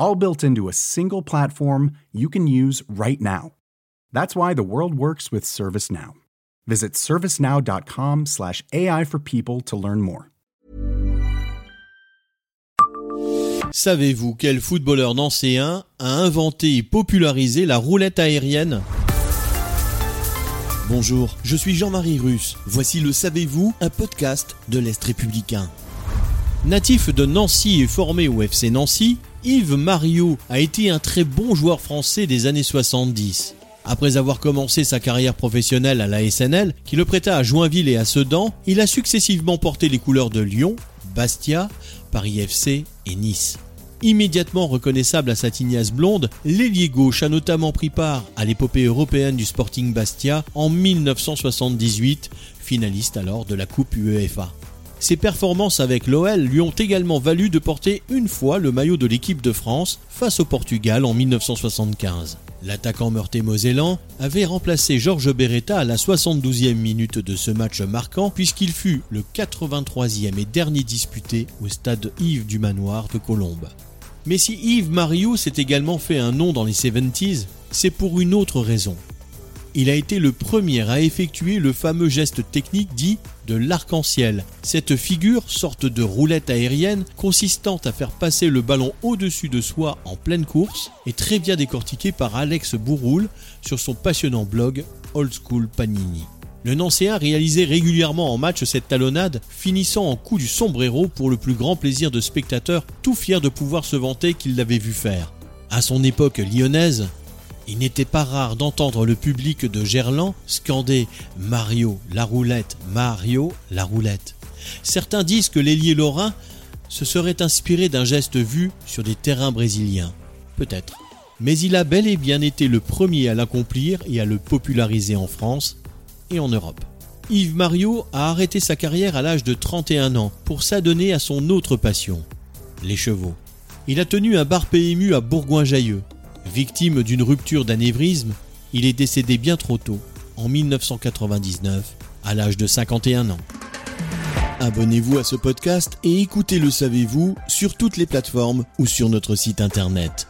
all built into a single platform you can use right now. That's why the world works with ServiceNow. Visit servicenow.com/slash AI for people to learn more. Savez-vous quel footballeur nancéen a inventé et popularisé la roulette aérienne? Bonjour, je suis Jean-Marie Russe. Voici le Savez-vous, un podcast de l'Est républicain. Natif de Nancy et formé au FC Nancy, Yves Mario a été un très bon joueur français des années 70. Après avoir commencé sa carrière professionnelle à la SNL, qui le prêta à Joinville et à Sedan, il a successivement porté les couleurs de Lyon, Bastia, Paris FC et Nice. Immédiatement reconnaissable à sa tignasse blonde, l'ailier gauche a notamment pris part à l'épopée européenne du Sporting Bastia en 1978, finaliste alors de la Coupe UEFA. Ses performances avec l'OL lui ont également valu de porter une fois le maillot de l'équipe de France face au Portugal en 1975. L'attaquant meurthe-mosellan avait remplacé Georges Beretta à la 72e minute de ce match marquant puisqu'il fut le 83e et dernier disputé au stade Yves du Manoir de Colombes. Mais si Yves Mario s'est également fait un nom dans les 70s, c'est pour une autre raison. Il a été le premier à effectuer le fameux geste technique dit de l'arc-en-ciel. Cette figure, sorte de roulette aérienne consistant à faire passer le ballon au-dessus de soi en pleine course, est très bien décortiquée par Alex Bourroul sur son passionnant blog Old School Panini. Le Nancéen réalisait régulièrement en match cette talonnade, finissant en coup du sombrero pour le plus grand plaisir de spectateurs, tout fiers de pouvoir se vanter qu'il l'avait vu faire. À son époque lyonnaise, il n'était pas rare d'entendre le public de Gerland scander Mario la roulette, Mario la roulette. Certains disent que l'ailier lorrain se serait inspiré d'un geste vu sur des terrains brésiliens. Peut-être. Mais il a bel et bien été le premier à l'accomplir et à le populariser en France et en Europe. Yves Mario a arrêté sa carrière à l'âge de 31 ans pour s'adonner à son autre passion, les chevaux. Il a tenu un bar PMU à Bourgoin-Jailleux Victime d'une rupture d'anévrisme, il est décédé bien trop tôt, en 1999, à l'âge de 51 ans. Abonnez-vous à ce podcast et écoutez Le Savez-vous sur toutes les plateformes ou sur notre site internet.